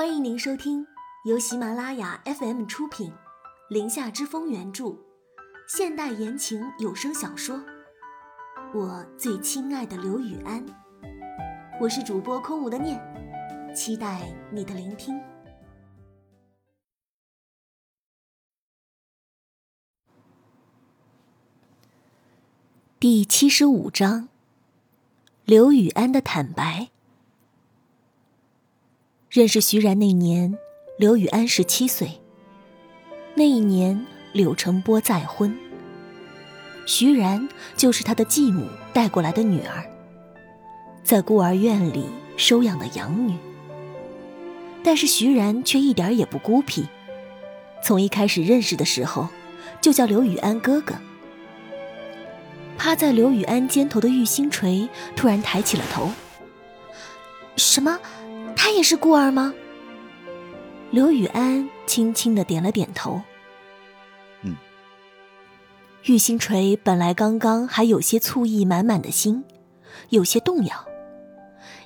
欢迎您收听由喜马拉雅 FM 出品，《林下之风》原著，现代言情有声小说《我最亲爱的刘雨安》。我是主播空无的念，期待你的聆听。第七十五章，刘雨安的坦白。认识徐然那年，刘雨安十七岁。那一年，柳成波再婚，徐然就是他的继母带过来的女儿，在孤儿院里收养的养女。但是徐然却一点也不孤僻，从一开始认识的时候，就叫刘雨安哥哥。趴在刘雨安肩头的玉星锤突然抬起了头。什么？他也是孤儿吗？刘雨安轻轻的点了点头。嗯。玉星锤本来刚刚还有些醋意满满的心，有些动摇，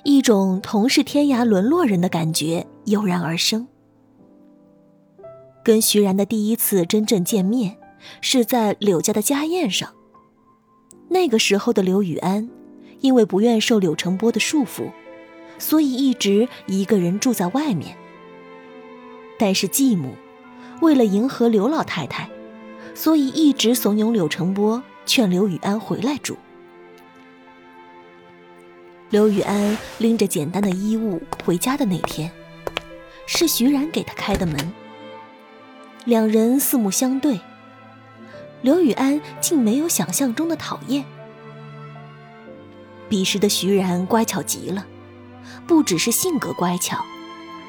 一种同是天涯沦落人的感觉油然而生。跟徐然的第一次真正见面，是在柳家的家宴上。那个时候的刘雨安，因为不愿受柳成波的束缚。所以一直一个人住在外面。但是继母为了迎合刘老太太，所以一直怂恿柳成波劝刘雨安回来住。刘雨安拎着简单的衣物回家的那天，是徐然给他开的门。两人四目相对，刘雨安竟没有想象中的讨厌。彼时的徐然乖巧极了。不只是性格乖巧，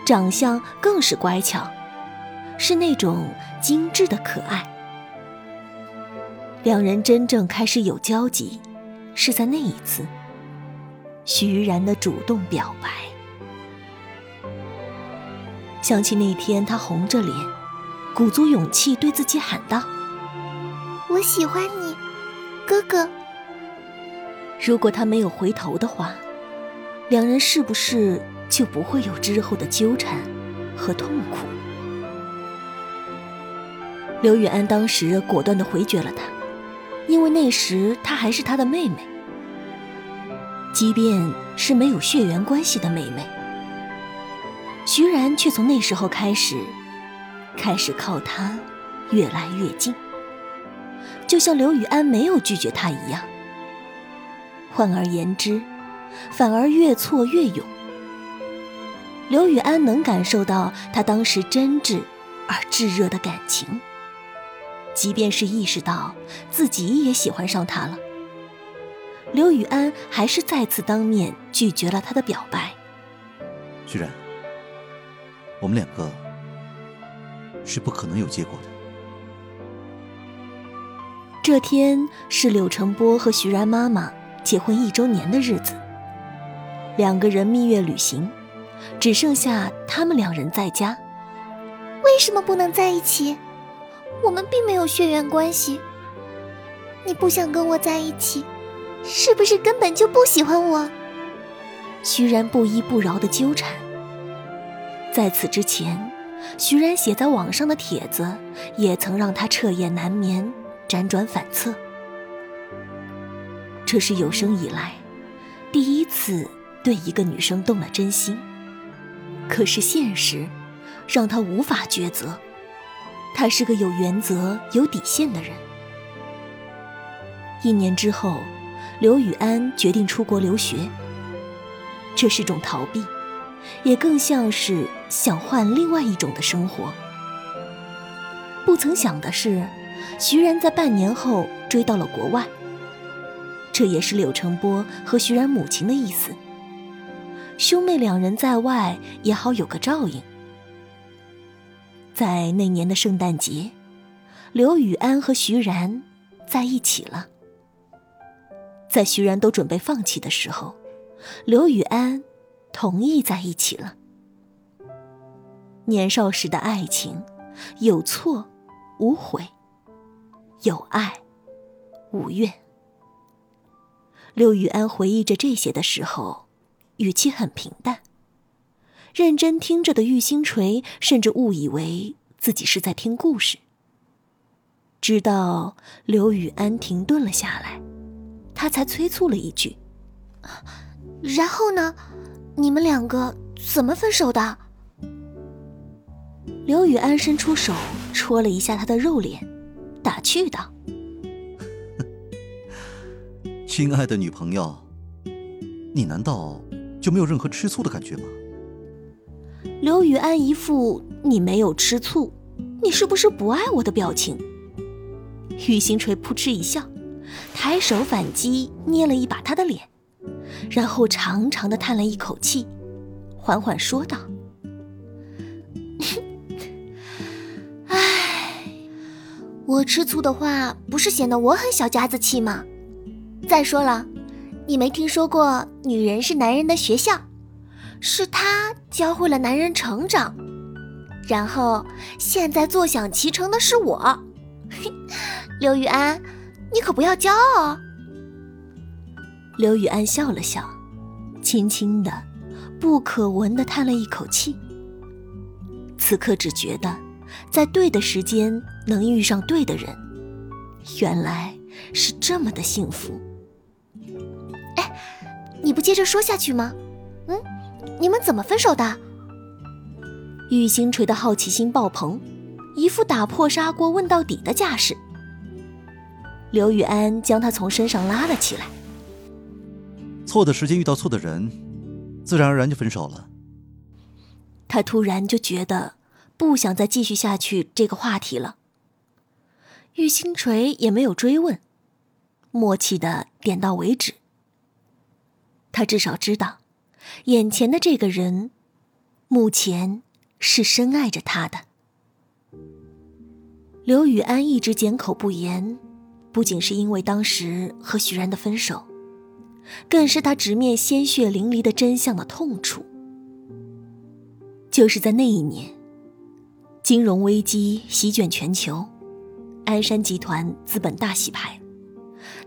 长相更是乖巧，是那种精致的可爱。两人真正开始有交集，是在那一次，徐然的主动表白。想起那天，他红着脸，鼓足勇气对自己喊道：“我喜欢你，哥哥。”如果他没有回头的话。两人是不是就不会有之后的纠缠和痛苦？刘雨安当时果断的回绝了他，因为那时她还是他的妹妹，即便是没有血缘关系的妹妹。徐然却从那时候开始，开始靠他越来越近，就像刘雨安没有拒绝他一样。换而言之。反而越挫越勇。刘雨安能感受到他当时真挚而炙热的感情，即便是意识到自己也喜欢上他了，刘雨安还是再次当面拒绝了他的表白。徐然，我们两个是不可能有结果的。这天是柳成波和徐然妈妈结婚一周年的日子。两个人蜜月旅行，只剩下他们两人在家。为什么不能在一起？我们并没有血缘关系。你不想跟我在一起，是不是根本就不喜欢我？徐然不依不饶的纠缠。在此之前，徐然写在网上的帖子也曾让他彻夜难眠，辗转反侧。这是有生以来第一次。对一个女生动了真心，可是现实让他无法抉择。他是个有原则、有底线的人。一年之后，刘雨安决定出国留学。这是种逃避，也更像是想换另外一种的生活。不曾想的是，徐然在半年后追到了国外。这也是柳成波和徐然母亲的意思。兄妹两人在外也好有个照应。在那年的圣诞节，刘雨安和徐然在一起了。在徐然都准备放弃的时候，刘雨安同意在一起了。年少时的爱情，有错无悔，有爱无怨。刘雨安回忆着这些的时候。语气很平淡，认真听着的玉星锤甚至误以为自己是在听故事。直到刘雨安停顿了下来，他才催促了一句：“然后呢？你们两个怎么分手的？”刘雨安伸出手戳了一下他的肉脸，打趣道：“亲爱的女朋友，你难道就没有任何吃醋的感觉吗？”刘雨安一副“你没有吃醋，你是不是不爱我的”表情。玉星锤扑哧一笑，抬手反击，捏了一把他的脸，然后长长的叹了一口气，缓缓说道。我吃醋的话，不是显得我很小家子气吗？再说了，你没听说过“女人是男人的学校”，是她教会了男人成长，然后现在坐享其成的是我。刘雨安，你可不要骄傲哦。刘雨安笑了笑，轻轻的、不可闻的叹了一口气。此刻只觉得。在对的时间能遇上对的人，原来是这么的幸福。不接着说下去吗？嗯，你们怎么分手的？玉星锤的好奇心爆棚，一副打破砂锅问到底的架势。刘雨安将他从身上拉了起来。错的时间遇到错的人，自然而然就分手了。他突然就觉得。不想再继续下去这个话题了。玉星锤也没有追问，默契的点到为止。他至少知道，眼前的这个人，目前是深爱着他的。刘雨安一直缄口不言，不仅是因为当时和徐然的分手，更是他直面鲜血淋漓的真相的痛楚。就是在那一年。金融危机席卷全球，鞍山集团资本大洗牌。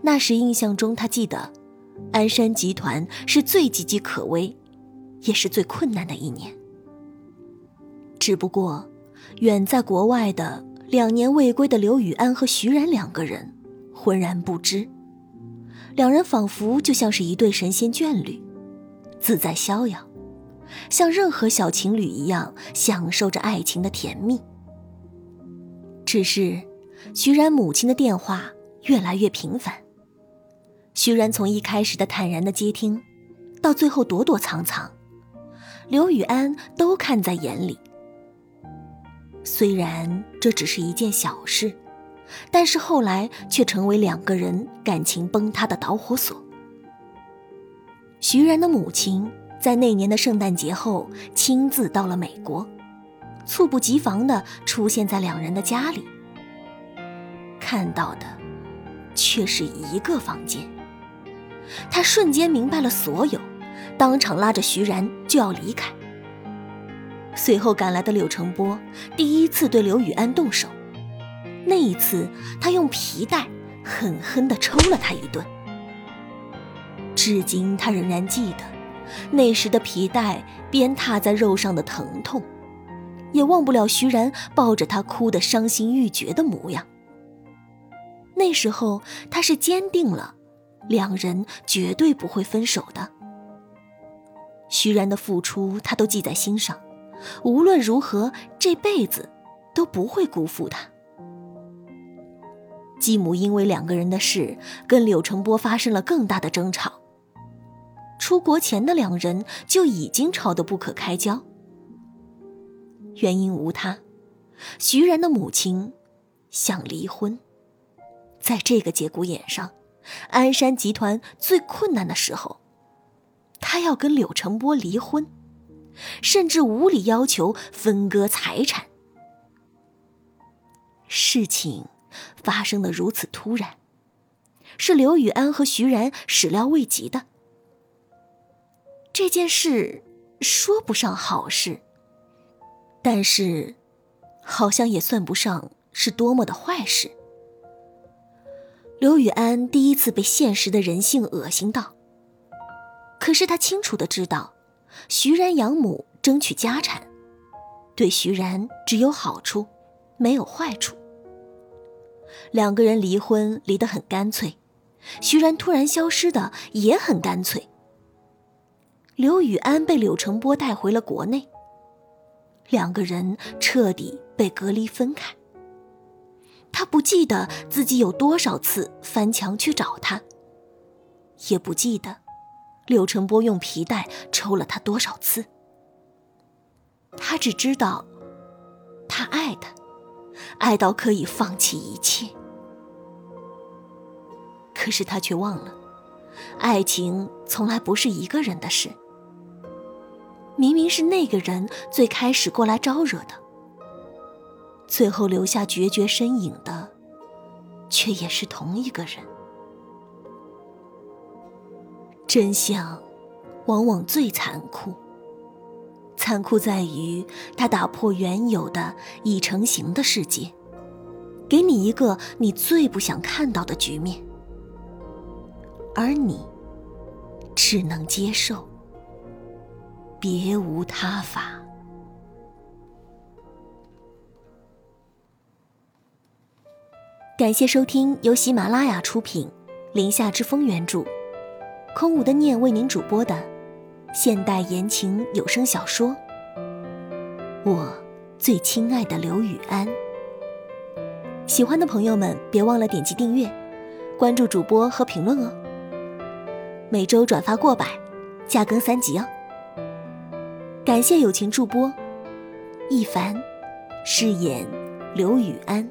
那时印象中，他记得，鞍山集团是最岌岌可危，也是最困难的一年。只不过，远在国外的两年未归的刘雨安和徐然两个人浑然不知，两人仿佛就像是一对神仙眷侣，自在逍遥。像任何小情侣一样享受着爱情的甜蜜。只是，徐然母亲的电话越来越频繁。徐然从一开始的坦然的接听，到最后躲躲藏藏，刘雨安都看在眼里。虽然这只是一件小事，但是后来却成为两个人感情崩塌的导火索。徐然的母亲。在那年的圣诞节后，亲自到了美国，猝不及防地出现在两人的家里。看到的，却是一个房间。他瞬间明白了所有，当场拉着徐然就要离开。随后赶来的柳成波第一次对刘雨安动手，那一次他用皮带狠狠地抽了他一顿。至今他仍然记得。那时的皮带鞭挞在肉上的疼痛，也忘不了徐然抱着他哭得伤心欲绝的模样。那时候他是坚定了，两人绝对不会分手的。徐然的付出他都记在心上，无论如何这辈子都不会辜负他。继母因为两个人的事跟柳成波发生了更大的争吵。出国前的两人就已经吵得不可开交，原因无他，徐然的母亲想离婚。在这个节骨眼上，鞍山集团最困难的时候，他要跟柳成波离婚，甚至无理要求分割财产。事情发生的如此突然，是刘雨安和徐然始料未及的。这件事说不上好事，但是，好像也算不上是多么的坏事。刘雨安第一次被现实的人性恶心到，可是他清楚的知道，徐然养母争取家产，对徐然只有好处，没有坏处。两个人离婚离得很干脆，徐然突然消失的也很干脆。刘雨安被柳成波带回了国内，两个人彻底被隔离分开。他不记得自己有多少次翻墙去找他，也不记得柳成波用皮带抽了他多少次。他只知道，他爱他，爱到可以放弃一切。可是他却忘了，爱情从来不是一个人的事。明明是那个人最开始过来招惹的。最后留下决绝身影的，却也是同一个人。真相，往往最残酷。残酷在于，它打破原有的已成型的世界，给你一个你最不想看到的局面，而你只能接受，别无他法。感谢收听由喜马拉雅出品，《林下之风》原著，空无的念为您主播的现代言情有声小说《我最亲爱的刘雨安》。喜欢的朋友们别忘了点击订阅、关注主播和评论哦。每周转发过百，加更三集哦。感谢友情助播一凡饰演刘雨安。